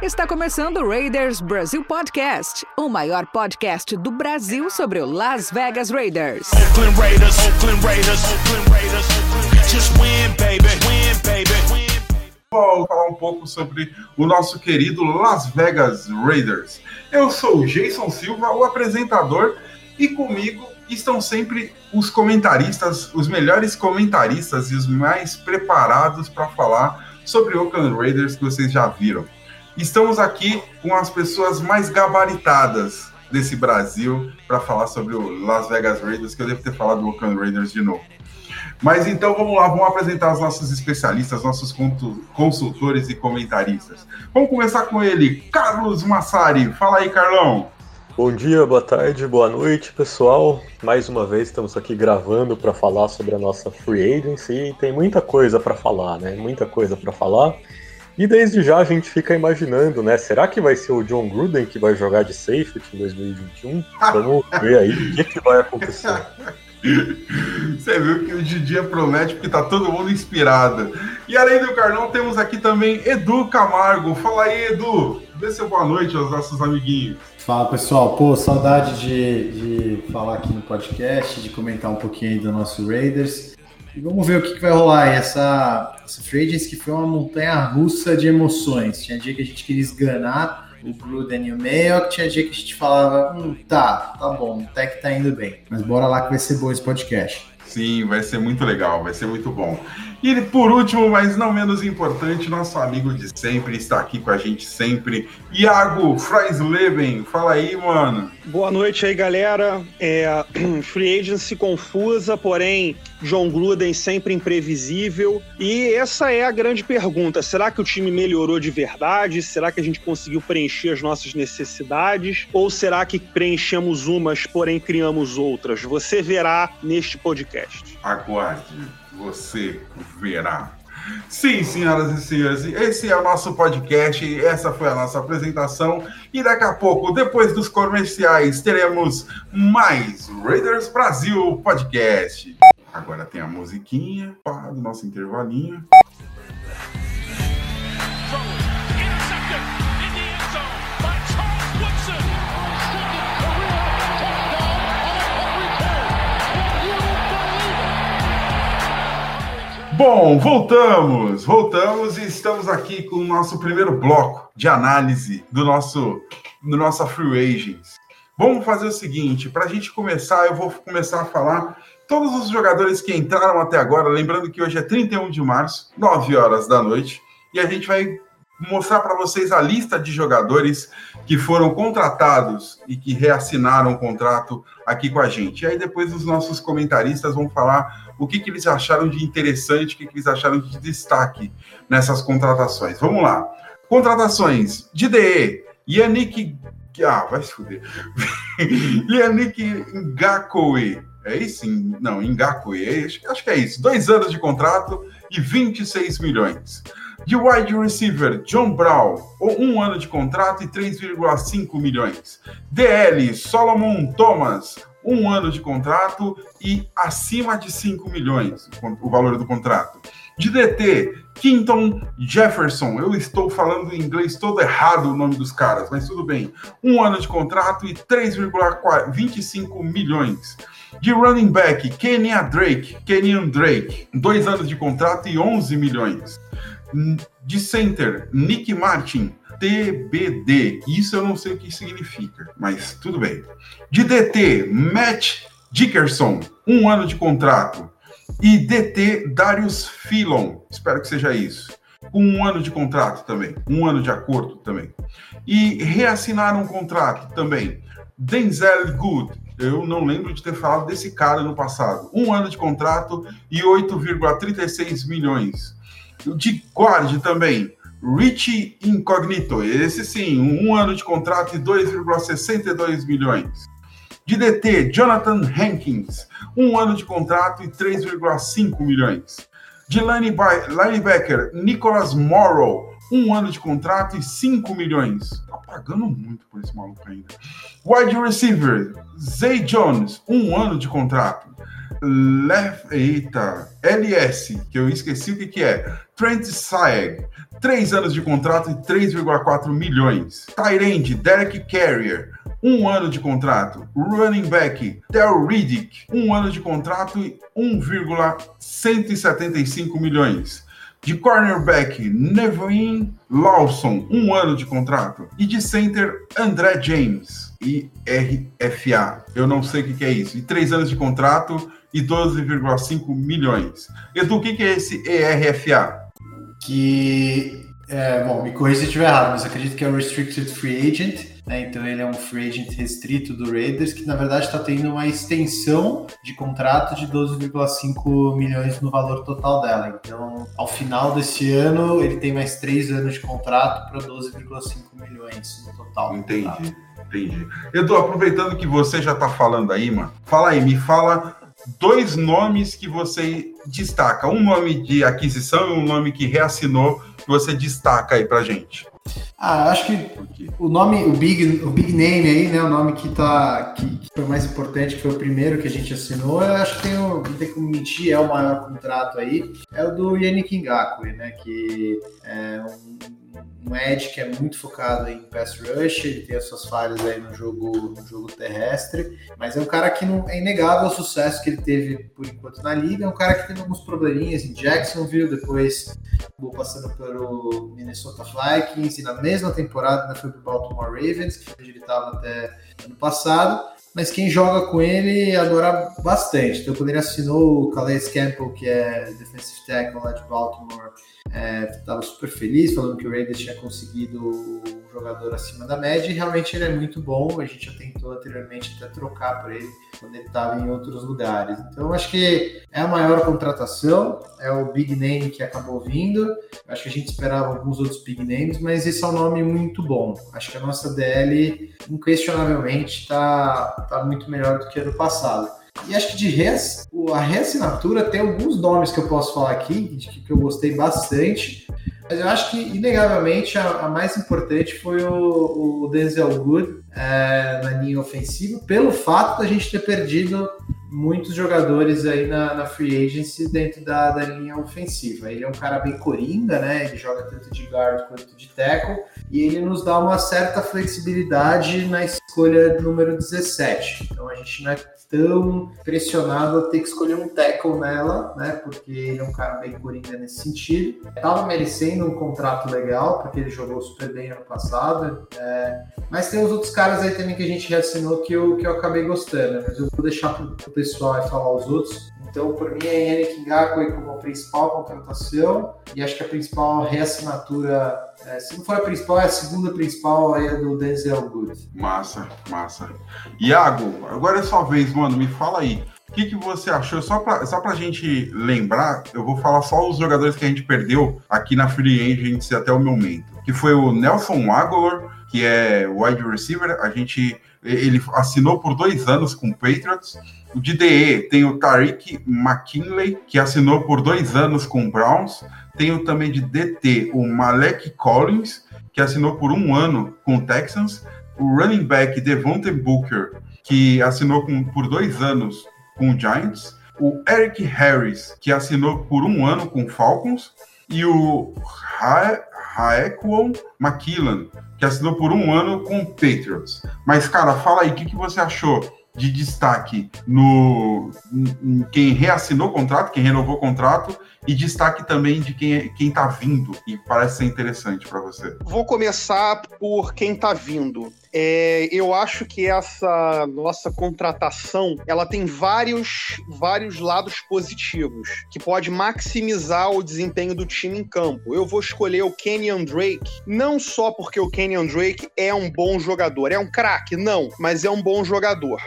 Está começando o Raiders Brasil Podcast, o maior podcast do Brasil sobre o Las Vegas Raiders. Oakland Raiders, Oakland Raiders, Oakland Raiders, just win, baby, win, baby. Vou falar um pouco sobre o nosso querido Las Vegas Raiders. Eu sou o Jason Silva, o apresentador, e comigo estão sempre os comentaristas, os melhores comentaristas e os mais preparados para falar sobre o Oakland Raiders que vocês já viram. Estamos aqui com as pessoas mais gabaritadas desse Brasil para falar sobre o Las Vegas Raiders, que eu devo ter falado do Oakland Raiders de novo. Mas então vamos lá, vamos apresentar os nossos especialistas, nossos consultores e comentaristas. Vamos começar com ele, Carlos Massari. Fala aí, Carlão. Bom dia, boa tarde, boa noite, pessoal. Mais uma vez estamos aqui gravando para falar sobre a nossa free agency e tem muita coisa para falar, né? Muita coisa para falar. E desde já a gente fica imaginando, né? Será que vai ser o John Gruden que vai jogar de safety em 2021? Vamos ver aí o que, que vai acontecer. Você viu que o Didi promete porque tá todo mundo inspirado. E além do Carlão, temos aqui também Edu Camargo. Fala aí, Edu. Dê seu boa noite aos nossos amiguinhos. Fala pessoal, pô, saudade de, de falar aqui no podcast, de comentar um pouquinho do nosso Raiders. E vamos ver o que, que vai rolar aí. Essa, essa free que foi uma montanha russa de emoções. Tinha dia que a gente queria esganar o Gruden e o Mayock, tinha dia que a gente falava, hum, tá, tá bom, até que tá indo bem. Mas bora lá que vai ser bom esse podcast. Sim, vai ser muito legal, vai ser muito bom. E por último, mas não menos importante, nosso amigo de sempre está aqui com a gente sempre, Iago Freisleben. Fala aí, mano. Boa noite aí, galera. É, free agency confusa, porém John Gruden sempre imprevisível. E essa é a grande pergunta: será que o time melhorou de verdade? Será que a gente conseguiu preencher as nossas necessidades? Ou será que preenchemos umas, porém criamos outras? Você verá neste podcast. Aguarde você verá. Sim, senhoras e senhores, esse é o nosso podcast, essa foi a nossa apresentação e daqui a pouco, depois dos comerciais, teremos mais Raiders Brasil Podcast. Agora tem a musiquinha do nosso intervalinho. Bom, voltamos, voltamos e estamos aqui com o nosso primeiro bloco de análise do nosso, do nossa Free Agents. Vamos fazer o seguinte, para a gente começar, eu vou começar a falar todos os jogadores que entraram até agora, lembrando que hoje é 31 de março, 9 horas da noite, e a gente vai mostrar para vocês a lista de jogadores que foram contratados e que reassinaram o contrato aqui com a gente. E aí depois os nossos comentaristas vão falar o que, que eles acharam de interessante, o que, que eles acharam de destaque nessas contratações. Vamos lá. Contratações de DE, Yannick... Ah, vai se fuder. Yannick Ngakwe. É isso? Não, Ngakwe. Acho que é isso. Dois anos de contrato e 26 milhões. De wide receiver, John Brown, um ano de contrato e 3,5 milhões. DL, Solomon Thomas, um ano de contrato e acima de 5 milhões o valor do contrato. De DT, Quinton Jefferson, eu estou falando em inglês todo errado o nome dos caras, mas tudo bem. Um ano de contrato e 3,25 milhões. De running back, Kenya Drake, Kenyan Drake, dois anos de contrato e 11 milhões. De center, Nick Martin, TBD. Isso eu não sei o que significa, mas tudo bem. De DT, Matt Dickerson, um ano de contrato. E DT, Darius Philon, espero que seja isso. Com um ano de contrato também, um ano de acordo também. E reassinaram um contrato também. Denzel Good, eu não lembro de ter falado desse cara no passado. Um ano de contrato e 8,36 milhões de guarde também, Rich Incognito, esse sim, um ano de contrato e 2,62 milhões. De DT, Jonathan Hankins, um ano de contrato e 3,5 milhões. De linebacker, Nicholas Morrow, um ano de contrato e 5 milhões. Tá pagando muito por esse maluco ainda. Wide receiver, Zay Jones, um ano de contrato. Lef... Eita, LS, que eu esqueci o que, que é. Trent Saeg, 3 anos de contrato e 3,4 milhões. Tyrande, Derek Carrier, um ano de contrato. Running back, Del Riddick, um ano de contrato e 1,175 milhões. De cornerback, Nevin Lawson, um ano de contrato. E de center, André James, IRFA. Eu não sei o que, é isso. E três anos de contrato e 12,5 milhões. Edu, o que é esse ERFA? Que, é, bom, me corrija se eu estiver errado, mas acredito que é o Restricted Free Agent né? Então ele é um free agent restrito do Raiders que na verdade está tendo uma extensão de contrato de 12,5 milhões no valor total dela. Então, ao final desse ano, ele tem mais três anos de contrato para 12,5 milhões no total. Entendi, entendi. Edu, aproveitando que você já está falando aí, mano, fala aí, me fala dois nomes que você destaca. Um nome de aquisição e um nome que reassinou que você destaca aí pra gente. Ah, acho que o nome, o big, o big name aí, né, o nome que tá que, que foi mais importante, que foi o primeiro que a gente assinou, eu acho que tem o, não tem como mentir, é o maior contrato aí, é o do Yannick Ngakwe, né, que é um um Ed que é muito focado em pass rush, ele tem as suas falhas aí no jogo, no jogo terrestre, mas é um cara que não é inegável o sucesso que ele teve por enquanto na liga, é um cara que teve alguns probleminhas em Jacksonville, depois acabou passando pelo Minnesota Vikings e na mesma temporada ainda foi pro Baltimore Ravens, onde ele estava até ano passado, mas quem joga com ele adora bastante. Então, quando ele assinou o Calais Campbell, que é defensive tackle lá de Baltimore, estava é, super feliz, falando que o Raiders tinha conseguido um jogador acima da média, e realmente ele é muito bom. A gente já tentou anteriormente até trocar por ele quando ele estava em outros lugares. Então, acho que é a maior contratação, é o big name que acabou vindo. Acho que a gente esperava alguns outros big names, mas esse é um nome muito bom. Acho que a nossa DL, inquestionavelmente, está tá muito melhor do que ano passado. E acho que de res, a reassinatura tem alguns nomes que eu posso falar aqui, que eu gostei bastante. Mas eu acho que, inegavelmente, a, a mais importante foi o, o Denzel Good é, na linha ofensiva, pelo fato da gente ter perdido muitos jogadores aí na, na free agency dentro da, da, linha ofensiva. Ele é um cara bem coringa, né? Ele joga tanto de guard quanto de tackle e ele nos dá uma certa flexibilidade na escolha número 17. Então a gente não é tão pressionado a ter que escolher um tackle nela, né? Porque ele é um cara bem coringa nesse sentido. Tava merecendo um contrato legal, porque ele jogou super bem ano passado. É... Mas tem os outros caras aí também que a gente já assinou que eu, que eu acabei gostando. Mas eu vou deixar pro, pro pessoal aí falar os outros. Então, por mim, é Yannick Ngakwe como a principal contratação e acho que a principal reassinatura, é, se não for a principal, é a segunda principal aí é do Denzel Good. Massa, massa. Iago, agora é sua vez, mano, me fala aí. O que, que você achou? Só para só pra gente lembrar, eu vou falar só os jogadores que a gente perdeu aqui na Free Agents até o momento. Que foi o Nelson Aguilar, que é wide receiver. A gente ele assinou por dois anos com o Patriots. O de DE tem o Tariq McKinley, que assinou por dois anos com o Browns. Tem o também de DT, o Malek Collins, que assinou por um ano com o Texans. O running back Devontae Booker, que assinou com, por dois anos com o Giants. O Eric Harris, que assinou por um ano com o Falcons. E o Raekwon McKillan, que assinou por um ano com o Patriots. Mas, cara, fala aí, o que, que você achou de destaque no em quem reassinou o contrato, quem renovou o contrato, e destaque também de quem quem está vindo e parece ser interessante para você. Vou começar por quem está vindo. É, eu acho que essa nossa contratação ela tem vários, vários lados positivos que pode maximizar o desempenho do time em campo. Eu vou escolher o Kenyon Drake não só porque o Kenyon Drake é um bom jogador, é um craque, não, mas é um bom jogador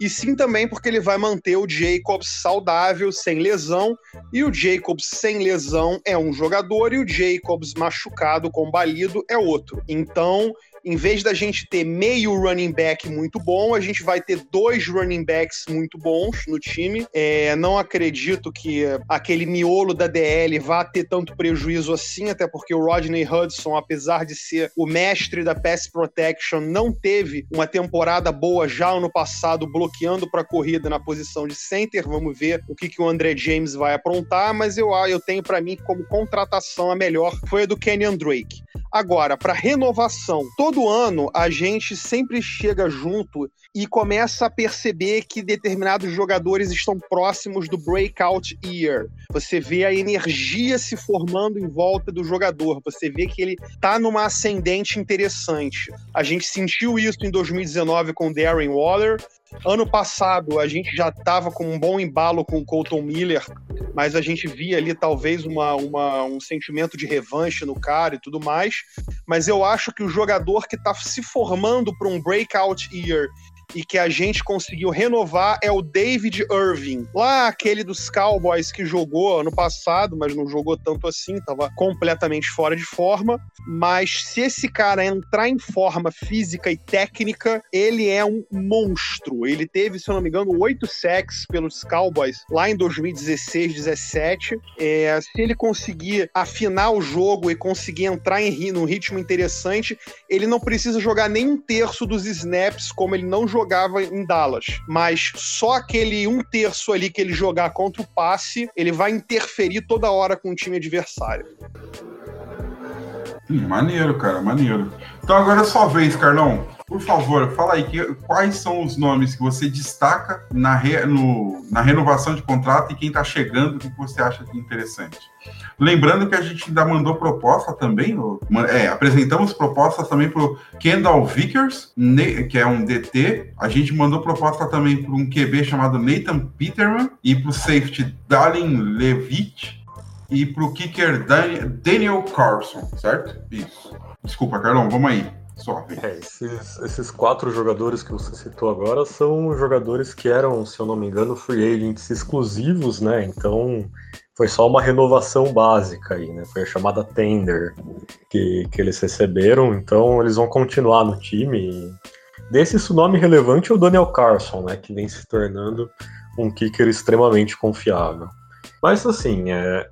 e sim também porque ele vai manter o Jacobs saudável, sem lesão, e o Jacobs sem lesão é um jogador e o Jacobs machucado, combalido, é outro. Então, em vez da gente ter meio running back muito bom, a gente vai ter dois running backs muito bons no time. É, não acredito que aquele miolo da DL vá ter tanto prejuízo assim, até porque o Rodney Hudson, apesar de ser o mestre da pass protection, não teve uma temporada boa já ano passado, bloqueando para a corrida na posição de center. Vamos ver o que, que o André James vai aprontar, mas eu, eu tenho para mim como contratação a melhor foi a do Kenyon Drake. Agora, para renovação, todo ano a gente sempre chega junto e começa a perceber que determinados jogadores estão próximos do breakout year. Você vê a energia se formando em volta do jogador, você vê que ele tá numa ascendente interessante. A gente sentiu isso em 2019 com Darren Waller, Ano passado a gente já estava com um bom embalo com o Colton Miller, mas a gente via ali talvez uma, uma, um sentimento de revanche no cara e tudo mais. Mas eu acho que o jogador que está se formando para um breakout year e que a gente conseguiu renovar é o David Irving. Lá, aquele dos Cowboys que jogou ano passado, mas não jogou tanto assim, estava completamente fora de forma. Mas se esse cara entrar em forma física e técnica, ele é um monstro. Ele teve, se eu não me engano, oito sacks pelos Cowboys lá em 2016, 17. É, se ele conseguir afinar o jogo e conseguir entrar em num ritmo interessante, ele não precisa jogar nem um terço dos snaps como ele não jogava em Dallas. Mas só aquele um terço ali que ele jogar contra o passe, ele vai interferir toda hora com o time adversário. Hum, maneiro, cara, maneiro. Então agora é sua vez, Carlão. Por favor, fala aí que, quais são os nomes que você destaca na, re, no, na renovação de contrato e quem está chegando, o que você acha interessante. Lembrando que a gente ainda mandou proposta também, é, apresentamos propostas também para o Kendall Vickers, que é um DT. A gente mandou proposta também para um QB chamado Nathan Peterman e para o safety Dalin Levitt e para o kicker Daniel Carlson, certo? Isso. Desculpa, Carlão, vamos aí. É, esses, esses, quatro jogadores que você citou agora são jogadores que eram, se eu não me engano, free agents exclusivos, né? Então foi só uma renovação básica aí, né? Foi a chamada tender que, que eles receberam, então eles vão continuar no time. Desse nome relevante é o Daniel Carson, né? Que vem se tornando um kicker extremamente confiável. Mas assim, é,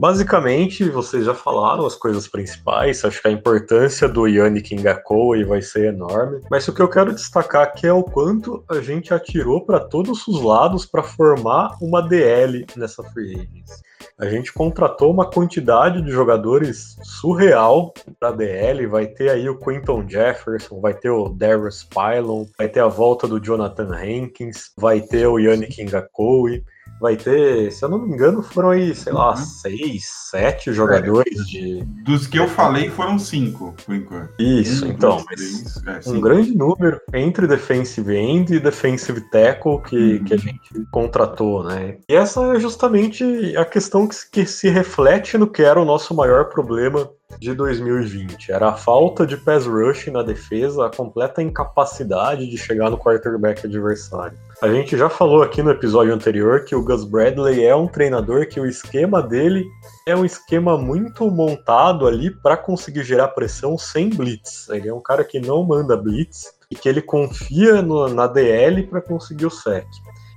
Basicamente, vocês já falaram as coisas principais, acho que a importância do Yannick Ngakoue vai ser enorme, mas o que eu quero destacar aqui é o quanto a gente atirou para todos os lados para formar uma DL nessa free agents. A gente contratou uma quantidade de jogadores surreal para DL, vai ter aí o Quinton Jefferson, vai ter o Darius Pylon, vai ter a volta do Jonathan Hankins, vai ter o Yannick Ngakoue, vai ter, se eu não me engano, foram aí, sei lá, uhum. seis, sete jogadores é, de. Dos que eu falei foram cinco, por enquanto. Isso, um, então. Dois, três, é, um grande número entre defensive end e defensive tackle que, uhum. que a gente contratou, né? E essa é justamente a questão que, que se reflete no que era o nosso maior problema de 2020. Era a falta de pass rush na defesa, a completa incapacidade de chegar no quarterback adversário. A gente já falou aqui no episódio anterior que o Gus Bradley é um treinador que o esquema dele é um esquema muito montado ali para conseguir gerar pressão sem blitz. Ele é um cara que não manda blitz e que ele confia no, na DL para conseguir o sec.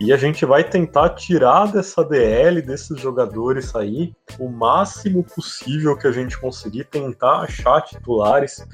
E a gente vai tentar tirar dessa DL, desses jogadores aí, o máximo possível que a gente conseguir, tentar achar titulares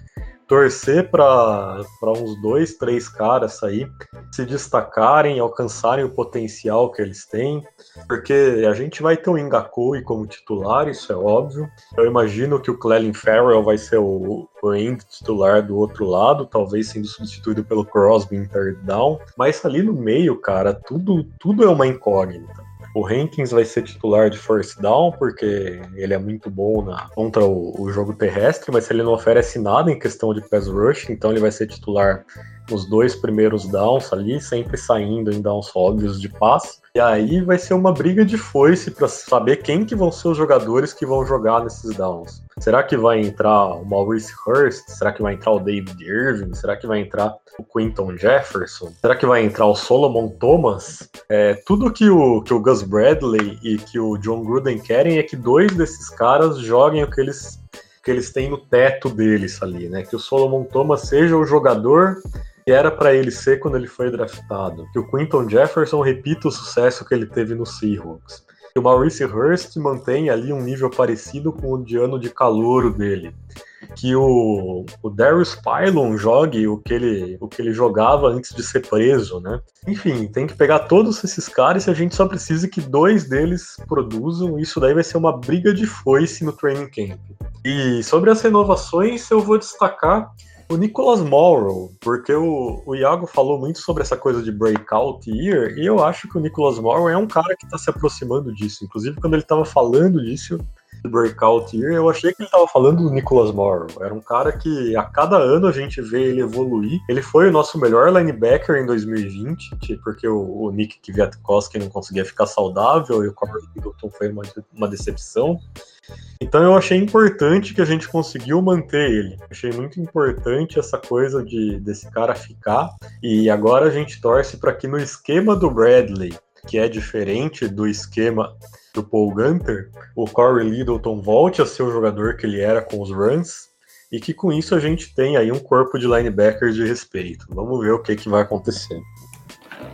torcer para uns dois, três caras aí se destacarem, alcançarem o potencial que eles têm, porque a gente vai ter o Ngakui como titular, isso é óbvio. Eu imagino que o Clelin Farrell vai ser o, o end titular do outro lado, talvez sendo substituído pelo Crosby em down, mas ali no meio, cara, tudo, tudo é uma incógnita. O Hankins vai ser titular de first down, porque ele é muito bom na, contra o, o jogo terrestre, mas ele não oferece nada em questão de pass rush, então ele vai ser titular nos dois primeiros downs ali, sempre saindo em downs óbvios de passe. E aí vai ser uma briga de foice para saber quem que vão ser os jogadores que vão jogar nesses downs. Será que vai entrar o Maurice Hurst? Será que vai entrar o David Irving? Será que vai entrar o Quinton Jefferson? Será que vai entrar o Solomon Thomas? É, tudo que o, que o Gus Bradley e que o John Gruden querem é que dois desses caras joguem o que eles que eles têm no teto deles ali, né? Que o Solomon Thomas seja o jogador que era para ele ser quando ele foi draftado. Que o Quinton Jefferson repita o sucesso que ele teve no Seahawks. Que o Maurice Hurst mantenha ali um nível parecido com o de ano de calouro dele. Que o, o Darius Pylon jogue o que, ele, o que ele jogava antes de ser preso, né? Enfim, tem que pegar todos esses caras e a gente só precisa que dois deles produzam. Isso daí vai ser uma briga de foice no training camp. E sobre as renovações, eu vou destacar o Nicholas Morrow, porque o, o Iago falou muito sobre essa coisa de breakout year, e eu acho que o Nicholas Morrow é um cara que está se aproximando disso. Inclusive, quando ele estava falando disso, do breakout year, eu achei que ele estava falando do Nicholas Morrow. Era um cara que a cada ano a gente vê ele evoluir. Ele foi o nosso melhor linebacker em 2020, porque o, o Nick Kwiatkowski não conseguia ficar saudável e o Corey Middleton foi uma, uma decepção. Então eu achei importante que a gente conseguiu manter ele. Achei muito importante essa coisa de desse cara ficar. E agora a gente torce para que no esquema do Bradley, que é diferente do esquema do Paul Gunter, o Corey Littleton volte a ser o jogador que ele era com os runs e que com isso a gente tenha aí um corpo de linebackers de respeito. Vamos ver o que, que vai acontecer.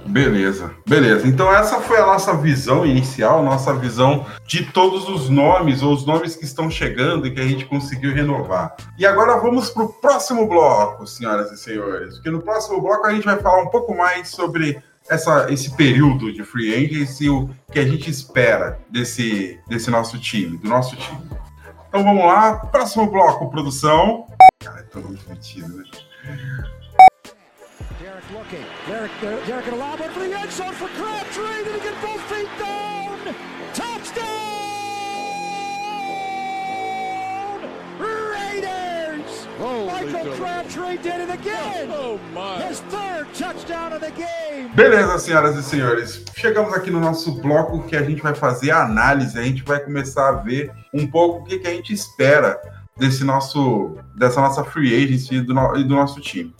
Beleza, beleza. Então essa foi a nossa visão inicial, nossa visão de todos os nomes ou os nomes que estão chegando e que a gente conseguiu renovar. E agora vamos para o próximo bloco, senhoras e senhores, porque no próximo bloco a gente vai falar um pouco mais sobre essa, esse período de free agency e o que a gente espera desse, desse nosso time, do nosso time. Então vamos lá, próximo bloco, produção. Cara, é tão metido, né? Derek looking. Derek, Derek, Derek gonna lob it for the end zone for Crabtree. Did he get both feet down? Touchdown! Raiders! Michael Crabtree did it again. Oh my! His third touchdown of the game. Beleza, senhoras e senhores. Chegamos aqui no nosso bloco que a gente vai fazer a análise. A gente vai começar a ver um pouco o que, que a gente espera desse nosso, dessa nossa free agency e do, no- e do nosso time.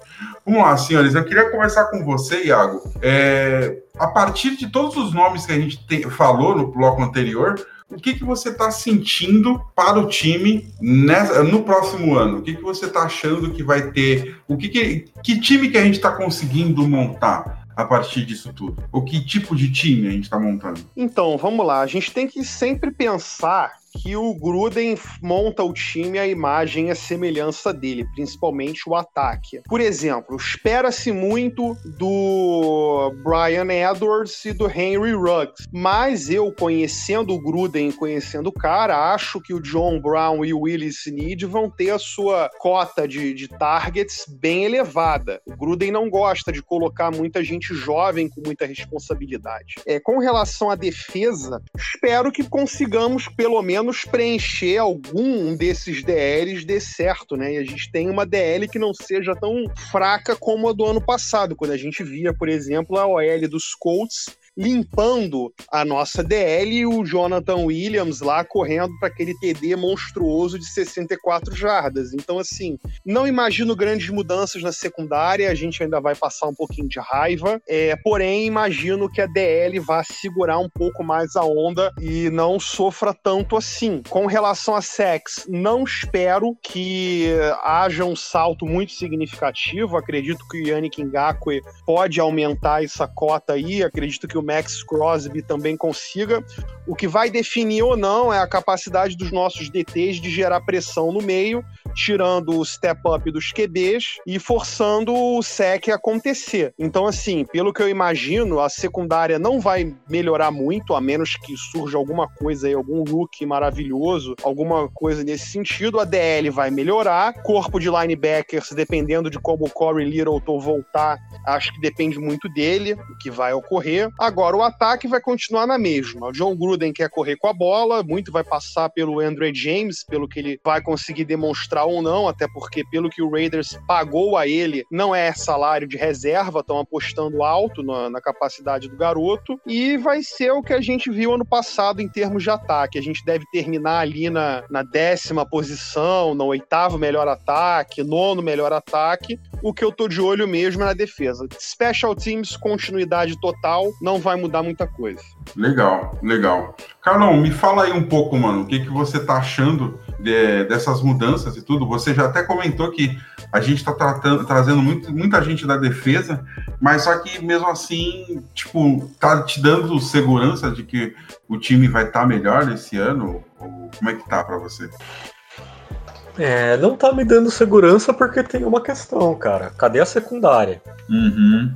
Vamos lá, senhores. Eu queria conversar com você, Iago. É, a partir de todos os nomes que a gente te- falou no bloco anterior, o que, que você está sentindo para o time nessa- no próximo ano? O que, que você está achando que vai ter? O que, que, que time que a gente está conseguindo montar a partir disso tudo? Ou que tipo de time a gente está montando? Então, vamos lá. A gente tem que sempre pensar que o Gruden monta o time à imagem e à semelhança dele, principalmente o ataque. Por exemplo, espera-se muito do Brian Edwards e do Henry Ruggs, mas eu, conhecendo o Gruden e conhecendo o cara, acho que o John Brown e o Willis Snead vão ter a sua cota de, de targets bem elevada. O Gruden não gosta de colocar muita gente jovem com muita responsabilidade. É, com relação à defesa, espero que consigamos pelo menos preencher algum desses DLs dê certo, né? E a gente tem uma DL que não seja tão fraca como a do ano passado, quando a gente via, por exemplo, a OL dos Colts limpando a nossa DL e o Jonathan Williams lá correndo para aquele TD monstruoso de 64 jardas. Então, assim, não imagino grandes mudanças na secundária, a gente ainda vai passar um pouquinho de raiva, é, porém, imagino que a DL vá segurar um pouco mais a onda e não sofra tanto assim. Com relação a sex, não espero que haja um salto muito significativo. Acredito que o Yannick Ngakwe pode aumentar essa cota aí. Acredito que o Max Crosby também consiga. O que vai definir ou não é a capacidade dos nossos DTs de gerar pressão no meio, tirando o step up dos QBs e forçando o sec a acontecer. Então, assim, pelo que eu imagino, a secundária não vai melhorar muito, a menos que surja alguma coisa aí, algum look maravilhoso, alguma coisa nesse sentido. A DL vai melhorar. Corpo de linebackers, dependendo de como o Corey Littleton voltar, acho que depende muito dele, o que vai ocorrer. Agora, o ataque vai continuar na mesma. O John Gruden quer correr com a bola, muito vai passar pelo Andre James, pelo que ele vai conseguir demonstrar ou não, até porque, pelo que o Raiders pagou a ele, não é salário de reserva, estão apostando alto na, na capacidade do garoto. E vai ser o que a gente viu ano passado em termos de ataque. A gente deve terminar ali na, na décima posição, no oitavo melhor ataque, nono melhor ataque. O que eu tô de olho mesmo é na defesa. Special Teams, continuidade total, não vai mudar muita coisa. Legal, legal. Carlão, me fala aí um pouco, mano, o que, que você tá achando de- dessas mudanças e tudo. Você já até comentou que a gente está trazendo muito, muita gente da defesa, mas só que mesmo assim, tipo, tá te dando segurança de que o time vai estar melhor esse ano? Ou como é que tá para você? É, não tá me dando segurança porque tem uma questão, cara. Cadê a secundária? Uhum.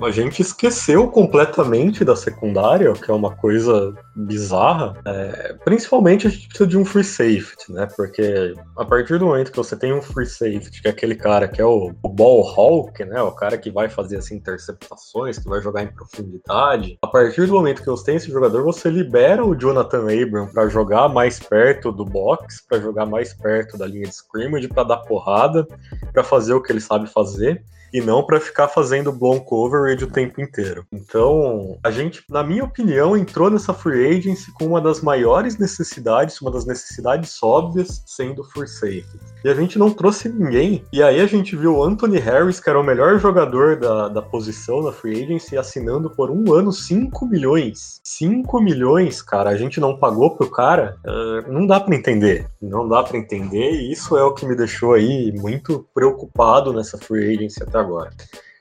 A gente esqueceu completamente da secundária, que é uma coisa bizarra. É, principalmente a gente precisa de um free safety, né? Porque a partir do momento que você tem um free safety, que é aquele cara que é o, o ball hawk, né? O cara que vai fazer as interceptações, que vai jogar em profundidade. A partir do momento que você tem esse jogador, você libera o Jonathan Abram para jogar mais perto do box, para jogar mais perto da linha de scrimmage, para dar porrada, para fazer o que ele sabe fazer e não para ficar fazendo blown coverage o tempo inteiro. Então, a gente, na minha opinião, entrou nessa free agency com uma das maiores necessidades, uma das necessidades óbvias, sendo free safety. E a gente não trouxe ninguém. E aí a gente viu o Anthony Harris, que era o melhor jogador da, da posição na free agency, assinando por um ano 5 milhões. 5 milhões, cara, a gente não pagou pro cara. Uh, não dá para entender. Não dá para entender. E isso é o que me deixou aí muito preocupado nessa free agency até agora.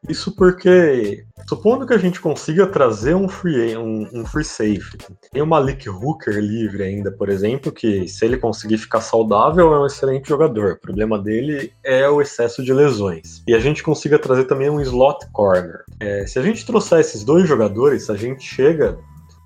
Isso porque, supondo que a gente consiga trazer um free, um, um free safety, tem o Malik Hooker livre ainda, por exemplo, que se ele conseguir ficar saudável é um excelente jogador. O problema dele é o excesso de lesões. E a gente consiga trazer também um slot corner. É, se a gente trouxer esses dois jogadores, a gente chega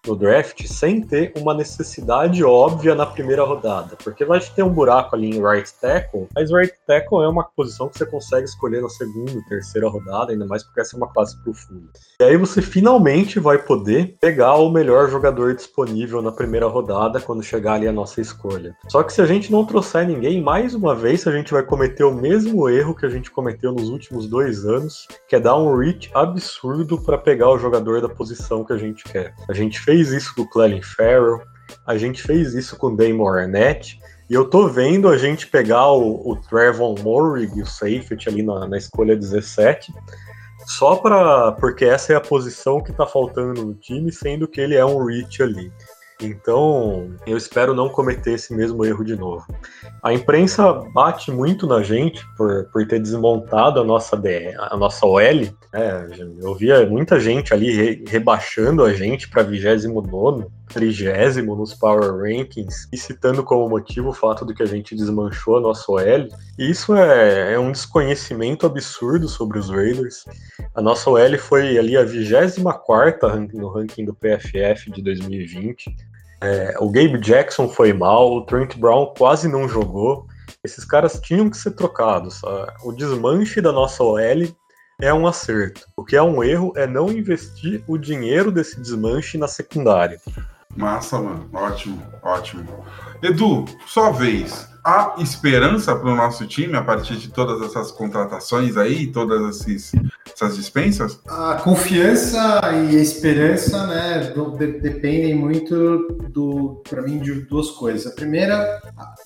no draft sem ter uma necessidade óbvia na primeira rodada, porque vai ter um buraco ali em right tackle, mas right tackle é uma posição que você consegue escolher na segunda, terceira rodada, ainda mais porque essa é uma classe profunda. E aí você finalmente vai poder pegar o melhor jogador disponível na primeira rodada quando chegar ali a nossa escolha. Só que se a gente não trouxer ninguém, mais uma vez a gente vai cometer o mesmo erro que a gente cometeu nos últimos dois anos, que é dar um reach absurdo para pegar o jogador da posição que a gente quer. A gente fez fez isso com o Clelin Farrell, a gente fez isso com o Damon Arnett, e eu tô vendo a gente pegar o, o Trevon Morrig, o safety ali na, na escolha 17, só para porque essa é a posição que tá faltando no time, sendo que ele é um reach ali. Então, eu espero não cometer esse mesmo erro de novo. A imprensa bate muito na gente por, por ter desmontado a nossa, DE, a nossa OL. É, eu via muita gente ali re, rebaixando a gente para 29, 30 nos Power Rankings e citando como motivo o fato de que a gente desmanchou a nossa OL. E isso é, é um desconhecimento absurdo sobre os Raiders. A nossa OL foi ali a 24 no ranking do PFF de 2020. É, o Gabe Jackson foi mal, o Trent Brown quase não jogou. Esses caras tinham que ser trocados. Sabe? O desmanche da nossa OL é um acerto. O que é um erro é não investir o dinheiro desse desmanche na secundária. Massa, mano. Ótimo, ótimo. Edu, sua vez. Há esperança para o nosso time a partir de todas essas contratações aí, todas essas dispensas? A confiança e a esperança, né, do, de, dependem muito do, para mim, de duas coisas. A primeira,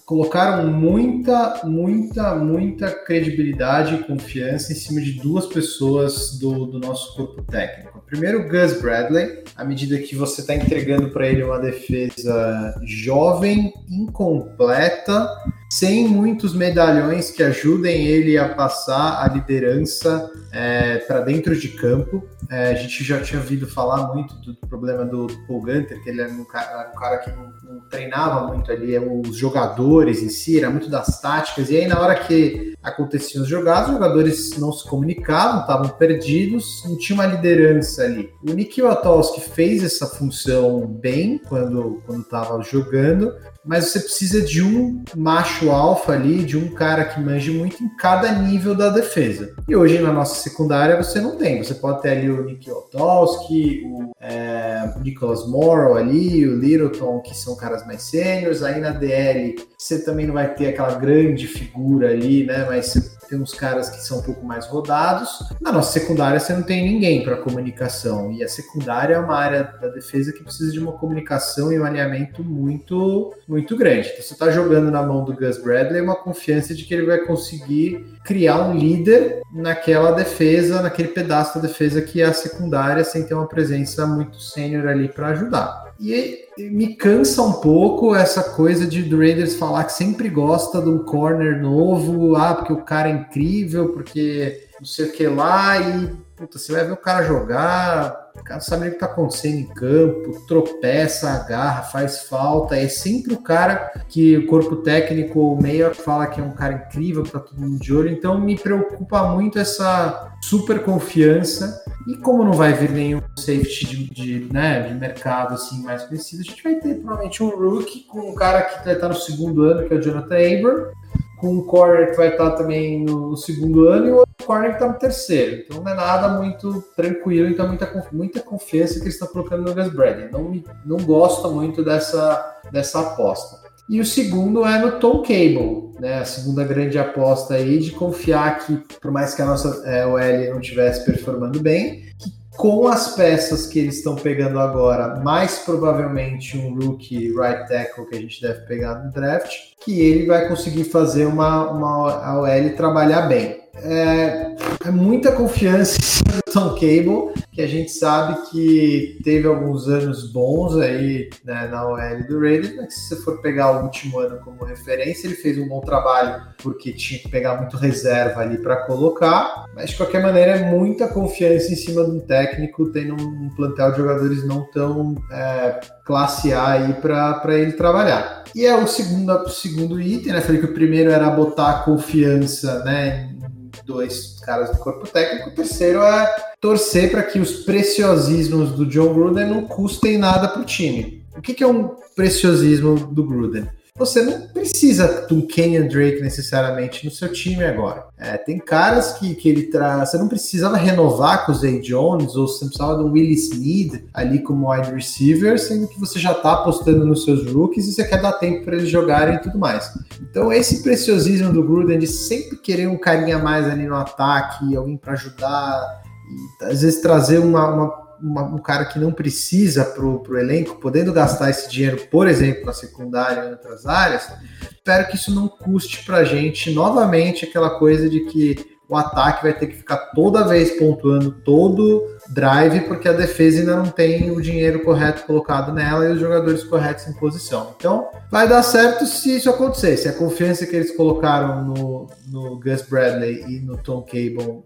colocaram muita, muita, muita credibilidade e confiança em cima de duas pessoas do, do nosso corpo técnico. Primeiro, Gus Bradley, à medida que você está entregando para ele uma defesa jovem, incompleta, sem muitos medalhões que ajudem ele a passar a liderança é, para dentro de campo. É, a gente já tinha ouvido falar muito do, problema do, Paul Gunter, que ele era um cara, um cara que não, não, treinava muito ali os jogadores em si, era muito das táticas, e aí na hora que aconteciam os jogados, os jogadores não se comunicavam, estavam perdidos, não tinha uma liderança ali. O Nick Watowski fez essa função bem quando estava jogando, mas você precisa de um macho alfa ali, de um cara que manje muito em cada nível da defesa. E hoje na nossa secundária você não tem. Você pode ter ali o Nick Otowski, o é, Nicholas Morrow ali, o Littleton, que são caras mais sêniores. Aí na DL você também não vai ter aquela grande figura ali, né? Mas você tem uns caras que são um pouco mais rodados. Na nossa secundária você não tem ninguém para comunicação. E a secundária é uma área da defesa que precisa de uma comunicação e um alinhamento muito, muito grande. Então, você está jogando na mão do Gus Bradley uma confiança de que ele vai conseguir criar um líder naquela defesa, naquele pedaço da defesa que é a secundária, sem ter uma presença muito sênior ali para ajudar. E me cansa um pouco essa coisa de do Raiders falar que sempre gosta de um corner novo, ah, porque o cara é incrível, porque não sei o que lá, e puta, você vai ver o cara jogar, o cara sabe o que tá acontecendo em campo, tropeça, agarra, faz falta, é sempre o cara que o corpo técnico ou meio fala que é um cara incrível para todo mundo de olho, então me preocupa muito essa super confiança e como não vai vir nenhum safety de, de, né, de mercado assim mais conhecido, a gente vai ter provavelmente um rookie com um cara que vai estar no segundo ano, que é o Jonathan Abram, com um corner que vai estar também no segundo ano e o corner que está no terceiro. Então não é nada muito tranquilo, então muita, muita confiança que eles estão colocando no Gus Bradley. Não, não gosto muito dessa, dessa aposta. E o segundo é no Tom Cable, né? A segunda grande aposta aí de confiar que, por mais que a nossa é, OL não estivesse performando bem, que com as peças que eles estão pegando agora, mais provavelmente um rookie right tackle que a gente deve pegar no draft, que ele vai conseguir fazer uma, uma OL trabalhar bem. É, é muita confiança em Tom Cable, que a gente sabe que teve alguns anos bons aí né, na OL do Raiders, mas se você for pegar o último ano como referência, ele fez um bom trabalho porque tinha que pegar muito reserva ali para colocar, mas de qualquer maneira é muita confiança em cima de um técnico tendo um plantel de jogadores não tão é, classe A aí para ele trabalhar. E é o segundo, o segundo item, né? Falei que o primeiro era botar confiança né, dois caras do corpo técnico. O terceiro é torcer para que os preciosismos do John Gruden não custem nada para o time. O que, que é um preciosismo do Gruden? Você não precisa um Kenyan Drake necessariamente no seu time agora. É, tem caras que, que ele traz. Você não precisava renovar com o Zay Jones, ou você precisava de um Willis Snead ali como wide receiver, sendo que você já está apostando nos seus rookies e você quer dar tempo para eles jogarem e tudo mais. Então, esse preciosismo do Gruden de sempre querer um carinha mais ali no ataque, alguém para ajudar, e às vezes trazer uma, uma uma, um cara que não precisa para o elenco, podendo gastar esse dinheiro, por exemplo, na secundária e em outras áreas, espero que isso não custe para a gente novamente aquela coisa de que o ataque vai ter que ficar toda vez pontuando todo drive, porque a defesa ainda não tem o dinheiro correto colocado nela e os jogadores corretos em posição. Então, vai dar certo se isso acontecer. Se a confiança que eles colocaram no, no Gus Bradley e no Tom Cable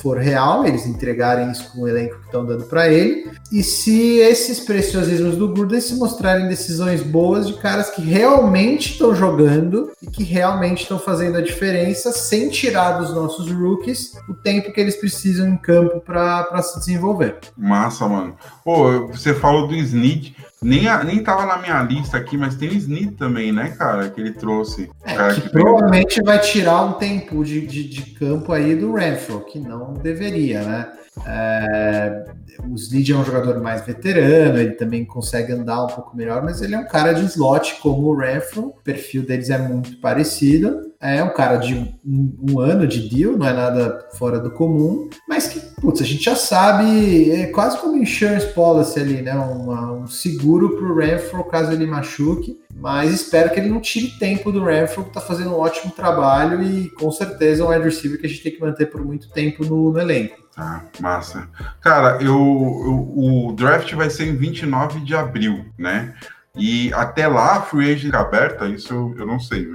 for real, eles entregarem isso com o elenco que estão dando para ele, e se esses preciosismos do Gruden se mostrarem decisões boas de caras que realmente estão jogando e que realmente estão fazendo a diferença sem tirar dos nossos rookies o tempo que eles precisam em campo para se desenvolver. Massa, mano. Pô, você falou do Snead, nem, a, nem tava na minha lista aqui, mas tem o Snead também, né, cara, que ele trouxe. É, que, que provavelmente vai tirar um tempo de, de, de campo aí do Renfro, que não deveria, né? É, o Snead é um jogador mais veterano, ele também consegue andar um pouco melhor, mas ele é um cara de slot como o Renfro, o perfil deles é muito parecido. É um cara de um, um, ano de deal, não é nada fora do comum, mas que, putz, a gente já sabe, é quase como insurance policy ali, né? Um seguro pro Renfro caso ele machuque, mas espero que ele não tire tempo do Renfro, que tá fazendo um ótimo trabalho e com certeza é um wide receiver que a gente tem que manter por muito tempo no, no elenco. Tá, massa. Cara, eu, eu, o draft vai ser em 29 de abril, né? E até lá, a free agent aberta, isso eu não sei.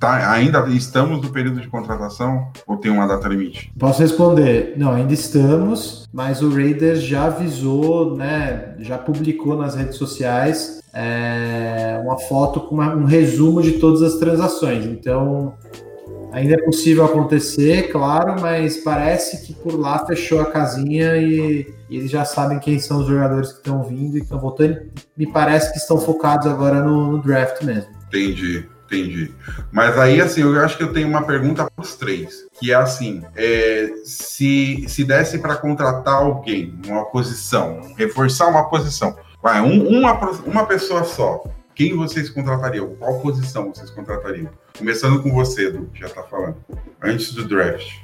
Tá, ainda estamos no período de contratação ou tem uma data limite? Posso responder? Não, ainda estamos, mas o Raiders já avisou, né? Já publicou nas redes sociais é, uma foto com uma, um resumo de todas as transações. Então, Ainda é possível acontecer, claro, mas parece que por lá fechou a casinha e, e eles já sabem quem são os jogadores que estão vindo e estão voltando. Me parece que estão focados agora no, no draft mesmo. Entendi. Entendi. Mas aí, assim, eu acho que eu tenho uma pergunta para os três, que é assim: é, se, se desse para contratar alguém, uma posição, reforçar uma posição, vai, um, uma, uma pessoa só, quem vocês contratariam? Qual posição vocês contratariam? Começando com você, Edu, que já tá falando. Antes do draft.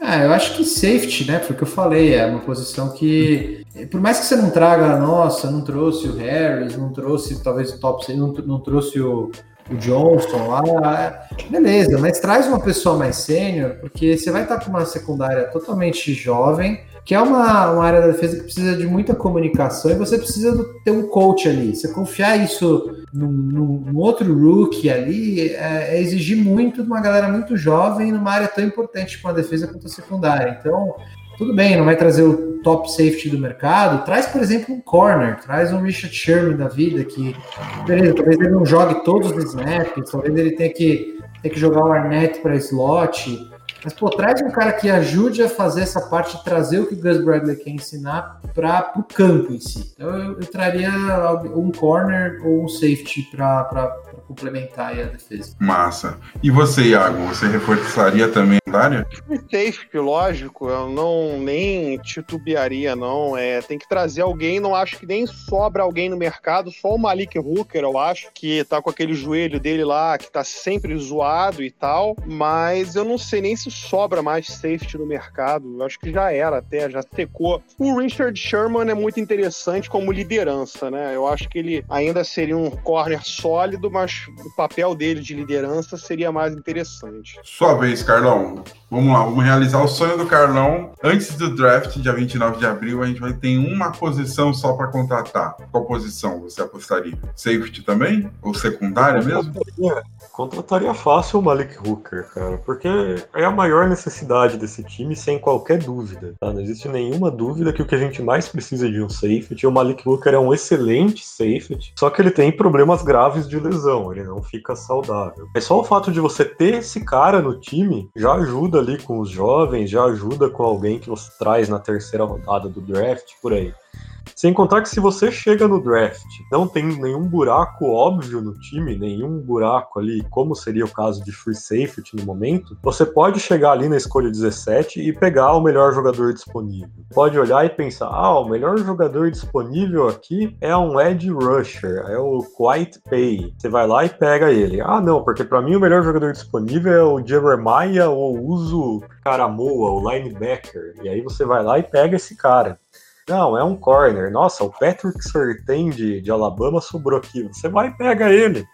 É, eu acho que safety, né? Foi o que eu falei, é uma posição que, por mais que você não traga, nossa, não trouxe o Harris, não trouxe talvez o top, não, não trouxe o, o Johnson lá, beleza, mas traz uma pessoa mais sênior, porque você vai estar com uma secundária totalmente jovem, que é uma, uma área da defesa que precisa de muita comunicação e você precisa ter um coach ali. Você confiar isso num, num, num outro rookie ali é, é, exigir muito de uma galera muito jovem numa área tão importante como a defesa quanto a secundária. Então, tudo bem, não vai trazer o top safety do mercado, traz, por exemplo, um corner, traz um Richard Sherman da vida, que, beleza, talvez ele não jogue todos os snaps, talvez ele tenha que, tenha que jogar o Arnett para slot, mas, pô, traz um cara que ajude a fazer essa parte, trazer o que o Gus Bradley quer ensinar para o campo em si. Então, eu, eu traria um corner ou um safety para complementar a defesa. Massa. E você, Iago, você reforçaria também a área? Safety, lógico, eu não nem titubearia, não. É, tem que trazer alguém, não acho que nem sobra alguém no mercado, só o Malik Hooker, eu acho, que tá com aquele joelho dele lá, que tá sempre zoado e tal, mas eu não sei nem se sobra mais safety no mercado. Eu acho que já era até, já secou. O Richard Sherman é muito interessante como liderança, né? Eu acho que ele ainda seria um corner sólido, mas o papel dele de liderança seria mais interessante. Sua vez, Carlão. Vamos lá, vamos realizar o sonho do Carlão. Antes do draft, dia 29 de abril, a gente vai ter uma posição só para contratar. Qual posição você apostaria? Safety também? Ou secundária mesmo? Contrataria fácil o Malik Hooker, cara, porque é a maior necessidade desse time, sem qualquer dúvida. Tá? Não existe nenhuma dúvida que o que a gente mais precisa de um safety, o Malik Hooker é um excelente safety, só que ele tem problemas graves de lesão, ele não fica saudável. É só o fato de você ter esse cara no time já ajuda ali com os jovens, já ajuda com alguém que você traz na terceira rodada do draft, por aí. Sem contar que se você chega no draft, não tem nenhum buraco óbvio no time, nenhum buraco ali, como seria o caso de free safety no momento, você pode chegar ali na escolha 17 e pegar o melhor jogador disponível. Pode olhar e pensar: ah, o melhor jogador disponível aqui é um edge rusher, é o Quiet Pay. Você vai lá e pega ele. Ah, não, porque para mim o melhor jogador disponível é o Jeremiah ou Uso Caramoa, o linebacker. E aí você vai lá e pega esse cara. Não, é um corner. Nossa, o Patrick Surtain de, de Alabama sobrou aqui. Você vai e pega ele.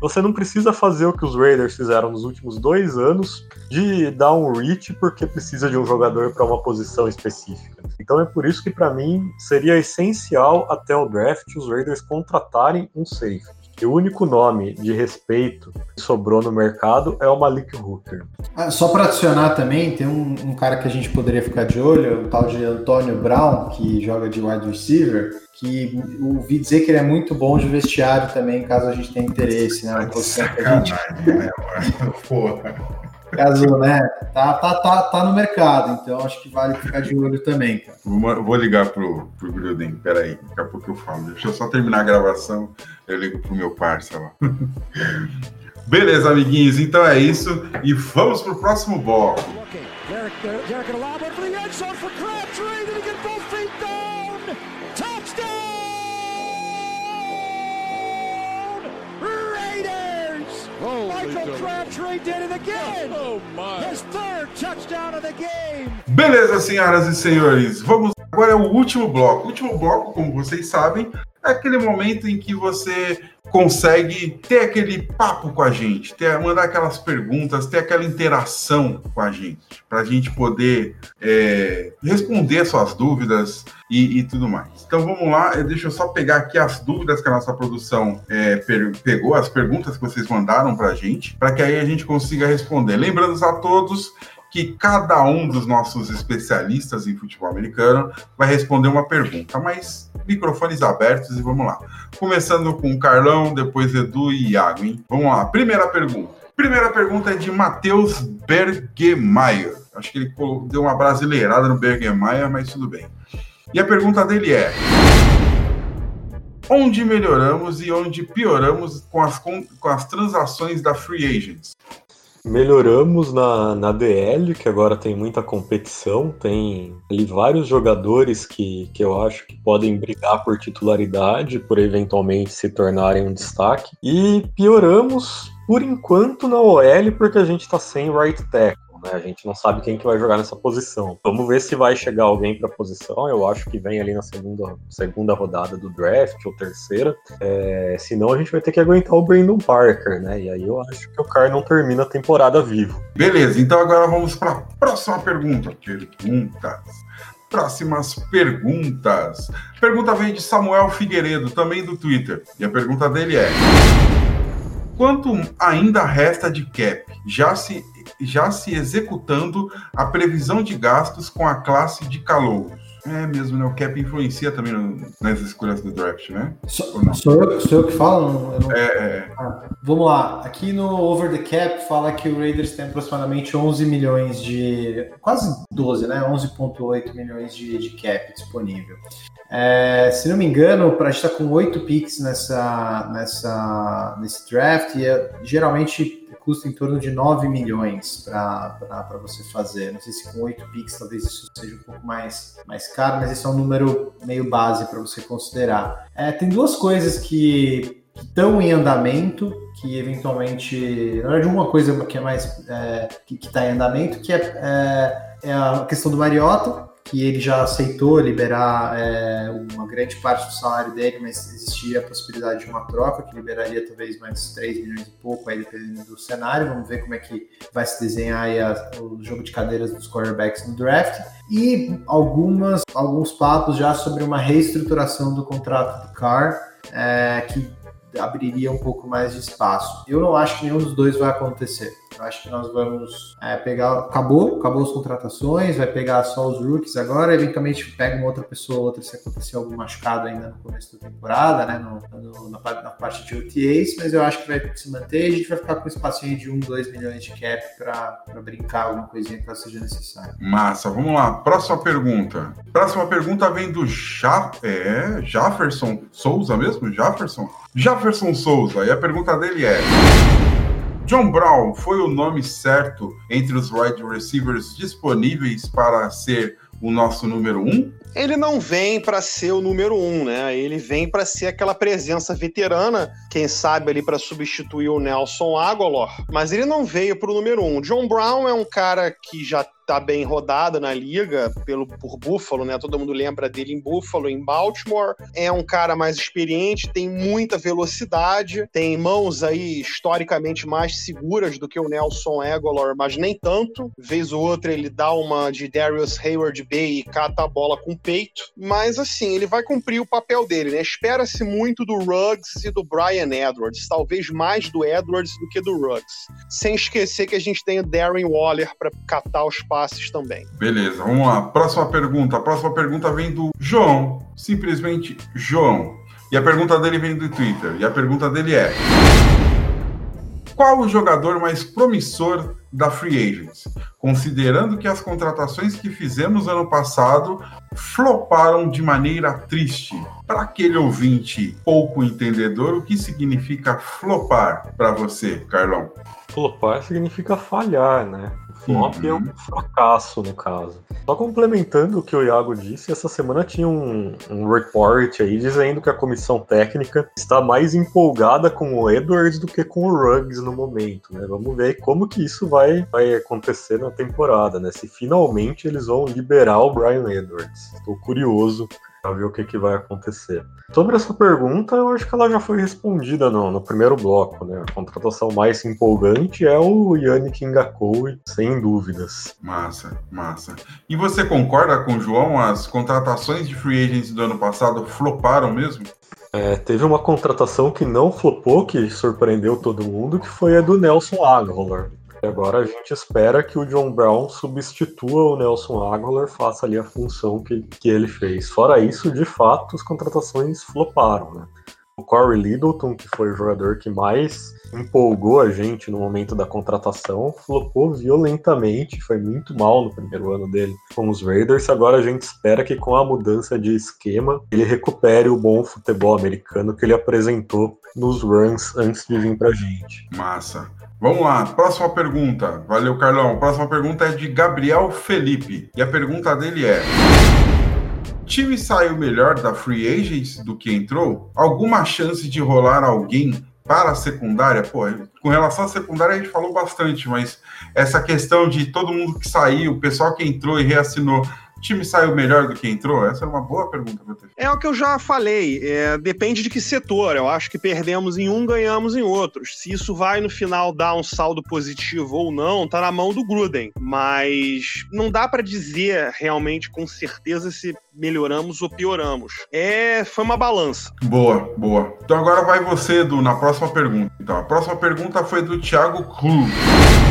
Você não precisa fazer o que os Raiders fizeram nos últimos dois anos de dar um reach porque precisa de um jogador para uma posição específica. Então é por isso que para mim seria essencial até o draft os Raiders contratarem um safety. E o único nome de respeito que sobrou no mercado é o Malik Hooker. Ah, só para adicionar também, tem um, um, cara que a gente poderia ficar de olho, o tal de Antônio Brown, que joga de wide receiver, que ouvi dizer que ele é muito bom de vestiário também, caso a gente tenha interesse, né? Gente... né, Porra. Caso, né? Tá, tá, tá, tá no mercado, então acho que vale ficar de olho também, cara. Vou, vou ligar pro, pro Gruden, peraí, daqui a pouco eu falo. Deixa eu só terminar a gravação, eu ligo pro meu parça lá. Beleza, amiguinhos, então é isso. E vamos pro próximo bloco. Derek, Beleza, senhoras e senhores, vamos agora é o último bloco. O último bloco, como vocês sabem, é aquele momento em que você consegue ter aquele papo com a gente, ter, mandar aquelas perguntas, ter aquela interação com a gente, para a gente poder é, responder suas dúvidas e, e, tudo mais. Então vamos lá, deixa eu só pegar aqui as dúvidas que a nossa produção é, pegou, as perguntas que vocês mandaram para a gente, para que aí a gente consiga responder. Lembrando a todos que cada um dos nossos especialistas em futebol americano vai responder uma pergunta, mas microfones abertos e vamos lá. Começando com Carlão, depois Edu e Iago, hein? Vamos lá, primeira pergunta. Primeira pergunta é de Matheus Bergemeyer. Acho que ele deu uma brasileirada no Bergemeyer, mas tudo bem. E a pergunta dele é: Onde melhoramos e onde pioramos com as, com as transações da Free Agents? Melhoramos na, na DL, que agora tem muita competição, tem ali vários jogadores que, que eu acho que podem brigar por titularidade, por eventualmente se tornarem um destaque. E pioramos, por enquanto, na OL, porque a gente está sem right tackle. Né? A gente não sabe quem que vai jogar nessa posição. Vamos ver se vai chegar alguém para a posição. Eu acho que vem ali na segunda, segunda rodada do draft ou terceira. É, senão a gente vai ter que aguentar o Brandon Parker, né? E aí eu acho que o Carr não termina a temporada vivo. Beleza, então agora vamos para a próxima pergunta. Perguntas. Próximas perguntas. Pergunta vem de Samuel Figueiredo, também do Twitter. E a pergunta dele é: Quanto ainda resta de cap? Já se, já se executando a previsão de gastos com a classe de calouros? É mesmo, né? O cap influencia também no- nas escolhas do draft, né? Não? sou eu, sou eu que falo? Eu não- É, é, Ah, vamos lá. Aqui no Over the Cap fala que o Raiders tem aproximadamente 11 milhões de. quase 12, né? 11,8 milhões de, de cap disponível. É, se não me engano, para a gente estar com 8 picks nessa, nessa, nesse draft, e é- geralmente custa em torno de 9 milhões para você fazer. Não sei se com 8 picks talvez isso seja um pouco mais, mais caro, mas esse é um número meio base para você considerar. É, tem duas coisas que estão em andamento, que eventualmente. Na verdade, uma coisa que é mais. É, que está em andamento, que é, é, é a questão do Mariota, que ele já aceitou liberar é, uma grande parte do salário dele, mas existia a possibilidade de uma troca, que liberaria talvez mais 3 milhões e pouco, aí dependendo do cenário. Vamos ver como é que vai se desenhar aí a- o jogo de cadeiras dos quarterbacks no draft. E algumas, alguns papos já sobre uma reestruturação do contrato do Carr, é, que abriria um pouco mais de espaço. Eu não acho que nenhum dos dois vai acontecer. Eu acho que nós vamos é, pegar. Acabou, acabou as contratações, vai pegar só os rookies agora, eventualmente pega uma outra pessoa, outra se acontecer algum machucado ainda no começo da temporada, né? no- no- na, na parte de OTAs, mas eu acho que vai se manter e a gente vai ficar com um espacinho de 1, 2 milhões de cap para brincar alguma coisinha caso seja necessário. Massa, vamos lá. Próxima pergunta. Próxima pergunta vem do ja... é, Jefferson Souza mesmo? Jefferson? Jefferson Souza. E a pergunta dele é: John Brown foi o nome certo entre os wide receivers disponíveis para ser o nosso número um? Ele não vem para ser o número um, né? Ele vem para ser aquela presença veterana, quem sabe ali para substituir o Nelson Aguilar, mas ele não veio para o número um. John Brown é um cara que já tá bem rodado na liga pelo por Buffalo, né? Todo mundo lembra dele em Buffalo, em Baltimore. É um cara mais experiente, tem muita velocidade, tem mãos aí historicamente mais seguras do que o Nelson Aguilar, mas nem tanto. Vez ou outra ele dá uma de Darius Hayward Bay e cata a bola com peito, mas assim, ele vai cumprir o papel dele, né? Espera-se muito do Ruggs e do Brian Edwards, talvez mais do Edwards do que do Ruggs. Sem esquecer que a gente tem o Darren Waller para catar os passes também. Beleza, vamos lá. Próxima pergunta. A próxima pergunta vem do João. Simplesmente João. E a pergunta dele vem do Twitter. E a pergunta dele é: Qual o jogador mais promissor da Free Agents? Considerando que as contratações que fizemos ano passado floparam de maneira triste. Para aquele ouvinte pouco entendedor, o que significa flopar para você, Carlão? Flopar significa falhar, né? Flop é Uhum. um fracasso, no caso. Só complementando o que o Iago disse, essa semana tinha um, um report aí dizendo que a comissão técnica está mais empolgada com o Edwards do que com o Ruggs no momento, né? Vamos ver como que isso vai, vai acontecer na temporada, né? Se finalmente eles vão liberar o Brian Edwards. Estou curioso para ver o que, que vai acontecer. Sobre essa pergunta, eu acho que ela já foi respondida no, no primeiro bloco, né? A contratação mais empolgante é o Yannick Ngakoue, sem dúvidas. Massa, massa. E você concorda com o João? As contratações de free agents do ano passado floparam mesmo? É, teve uma contratação que não flopou, que surpreendeu todo mundo, que foi a do Nelson Aguilar. E agora a gente espera que o John Brown substitua o Nelson Aguilar, faça ali a função que, que ele fez. Fora isso, de fato, as contratações floparam, né? O Corey Littleton, que foi o jogador que mais empolgou a gente no momento da contratação, flopou violentamente, foi muito mal no primeiro ano dele com os Raiders. Agora a gente espera que com a mudança de esquema ele recupere o bom futebol americano que ele apresentou nos runs antes de vir pra gente. Massa. Vamos lá, próxima pergunta. Valeu, Carlão. Próxima pergunta é de Gabriel Felipe. E a pergunta dele é: time saiu melhor da free agents do que entrou? Alguma chance de rolar alguém para a secundária, pô, com relação à secundária a gente falou bastante, mas essa questão de todo mundo que saiu, o pessoal que entrou e reassinou, o time saiu melhor do que entrou? Essa é uma boa pergunta pra ter. É o que eu já falei, é, depende de que setor. Eu acho que perdemos em um, ganhamos em outros. Se isso vai no final dar um saldo positivo ou não, tá na mão do Gruden. Mas não dá para dizer realmente com certeza se melhoramos ou pioramos. É, foi uma balança. Boa, boa. Então agora vai você, Edu, na próxima pergunta. Então, a próxima pergunta foi do Thiago Cruz.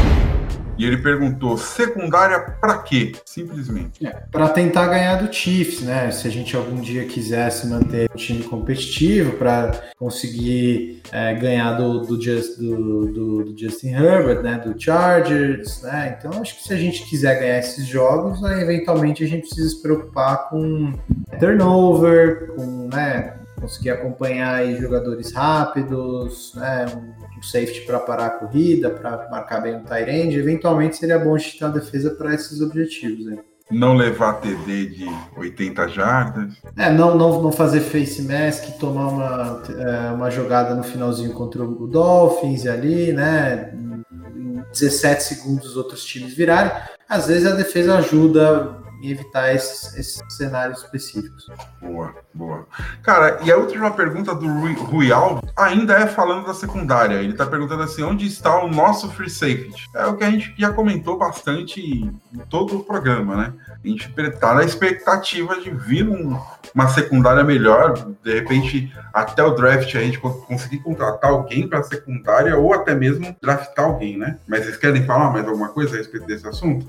E ele perguntou: secundária para quê? Simplesmente. É, para tentar ganhar do Chiefs, né? Se a gente algum dia quisesse manter o time competitivo, para conseguir é, ganhar do, do, Just, do, do, Justin Herbert, né? Do Chargers, né? Então acho que se a gente quiser ganhar esses jogos, aí, eventualmente a gente precisa se preocupar com turnover, com né, conseguir acompanhar jogadores rápidos, né? Um, um safety para parar a corrida, para marcar bem o tight end, eventualmente seria bom a gente ter uma defesa para esses objetivos. Né? Não levar TD de 80 jardas. É, não, não, não fazer face mask, tomar uma, é, uma jogada no finalzinho contra o Dolphins ali, né? Em 17 segundos os outros times virarem. Às vezes a defesa ajuda em evitar esses, esses, cenários específicos. Boa, boa. Cara, e a última pergunta do Rui, Rui Alves ainda é falando da secundária. Ele está perguntando assim: onde está o nosso free safety? É o que a gente já comentou bastante em todo o programa, né? A gente está na expectativa de vir um, uma secundária melhor, de repente, até o draft a gente conseguir contratar alguém para secundária ou até mesmo draftar alguém, né? Mas vocês querem falar mais alguma coisa a respeito desse assunto?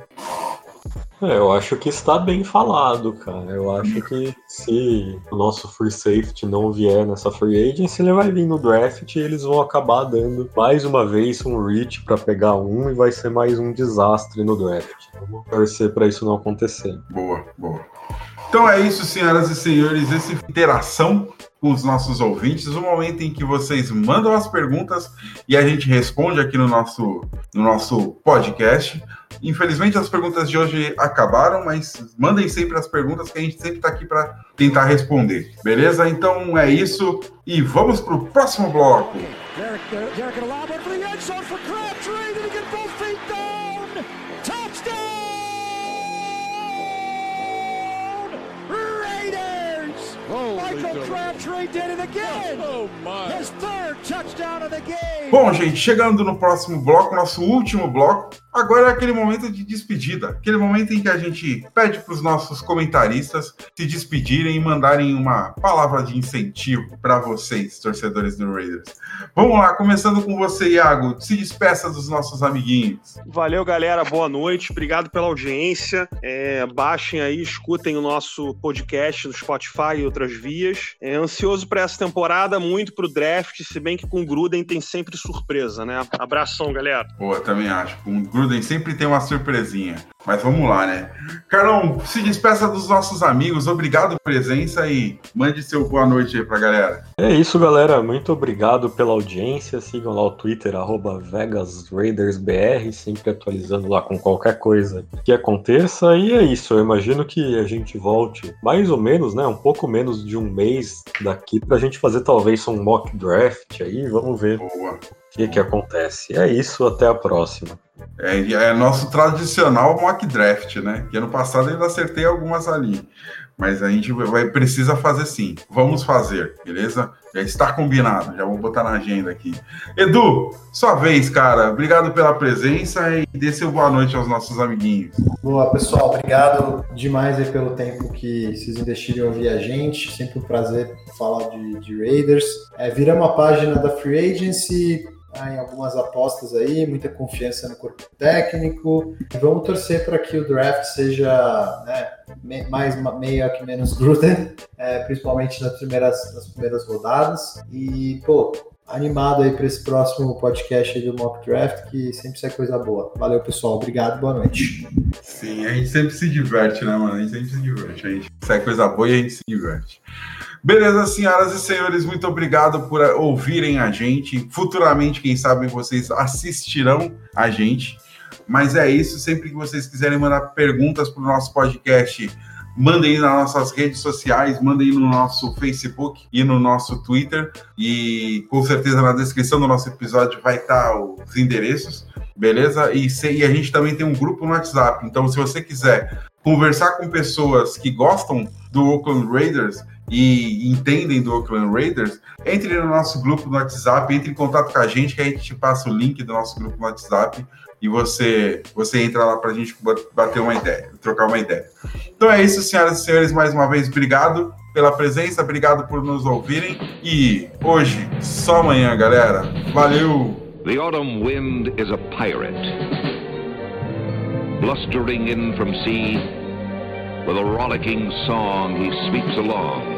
É, eu acho que está bem falado, cara. Eu acho que se o nosso free safety não vier nessa free agency, ele vai vir no draft e eles vão acabar dando mais uma vez um reach para pegar um e vai ser mais um desastre no draft. Vamos torcer para isso não acontecer. Boa, boa. Então é isso, senhoras e senhores, essa interação com os nossos ouvintes, o momento em que vocês mandam as perguntas e a gente responde aqui no nosso, no nosso podcast. Infelizmente as perguntas de hoje acabaram, mas mandem sempre as perguntas que a gente sempre está aqui para tentar responder. Beleza? Então é isso e vamos para o próximo bloco. Michael Crabtree did Bom, gente, chegando no próximo bloco, nosso último bloco, Agora é aquele momento de despedida, aquele momento em que a gente pede para os nossos comentaristas se despedirem e mandarem uma palavra de incentivo para vocês, torcedores do Raiders. Vamos lá, começando com você, Iago. Se despeça dos nossos amiguinhos. Valeu, galera. Boa noite. Obrigado pela audiência. É, baixem aí, escutem o nosso podcast no Spotify e outras vias. É ansioso para essa temporada, muito para o draft, se bem que com o Gruden tem sempre surpresa, né? Abração, galera. Boa, também acho. Com o Gruden sempre tem uma surpresinha. Mas vamos lá, né? Carlão, se despeça dos nossos amigos. Obrigado pela presença e mande seu boa noite aí pra galera. É isso, galera. Muito obrigado pela audiência. Sigam lá o Twitter, VegasRaidersBR, sempre atualizando lá com qualquer coisa que aconteça. E é isso. Eu imagino que a gente volte mais ou menos, né? Um pouco menos de um mês daqui pra gente fazer talvez um mock draft aí. Vamos ver. Boa que, que acontece. É isso, até a próxima. É, é nosso tradicional mock draft, né? Que ano passado ainda acertei algumas ali. Mas a gente vai, precisa fazer sim. Vamos fazer, beleza? Já está combinado, já vou botar na agenda aqui. Edu, sua vez, cara. Obrigado pela presença e dê seu boa noite aos nossos amiguinhos. Boa, pessoal. Obrigado demais aí pelo tempo que vocês investiram em ouvir a gente. Sempre um prazer falar de, de Raiders. É, viramos a página da Free Agency Tá, em algumas apostas aí, muita confiança no corpo técnico. Vamos torcer para que o draft seja né, mais meio que menos Gruden, é, principalmente nas primeiras, nas primeiras rodadas. E, pô, animado aí para esse próximo podcast do Mock Draft, que sempre sai coisa boa. Valeu, pessoal. Obrigado, boa noite. Sim, a gente sempre se diverte, né, mano? A gente sempre se diverte. A gente sai coisa boa e a gente se diverte. Beleza, senhoras e senhores, muito obrigado por ouvirem a gente. Futuramente, quem sabe, vocês assistirão a gente. Mas é isso, sempre que vocês quiserem mandar perguntas para o nosso podcast, mandem nas nossas redes sociais, mandem no nosso Facebook e no nosso Twitter. E com certeza na descrição do nosso episódio vai estar os endereços, beleza? E, se, e a gente também tem um grupo no WhatsApp. Então, se você quiser conversar com pessoas que gostam do Oakland Raiders e entendem do Oakland Raiders, entre no nosso grupo no WhatsApp, entre em contato com a gente, que a gente te passa o link do nosso grupo no WhatsApp e você, você entra lá para a gente bater uma ideia, trocar uma ideia. Então é isso, senhoras e senhores, mais uma vez, obrigado pela presença, obrigado por nos ouvirem e hoje, só amanhã, galera. Valeu! The autumn wind is a pirate, blustering in from sea, with a rollicking song he sweeps along,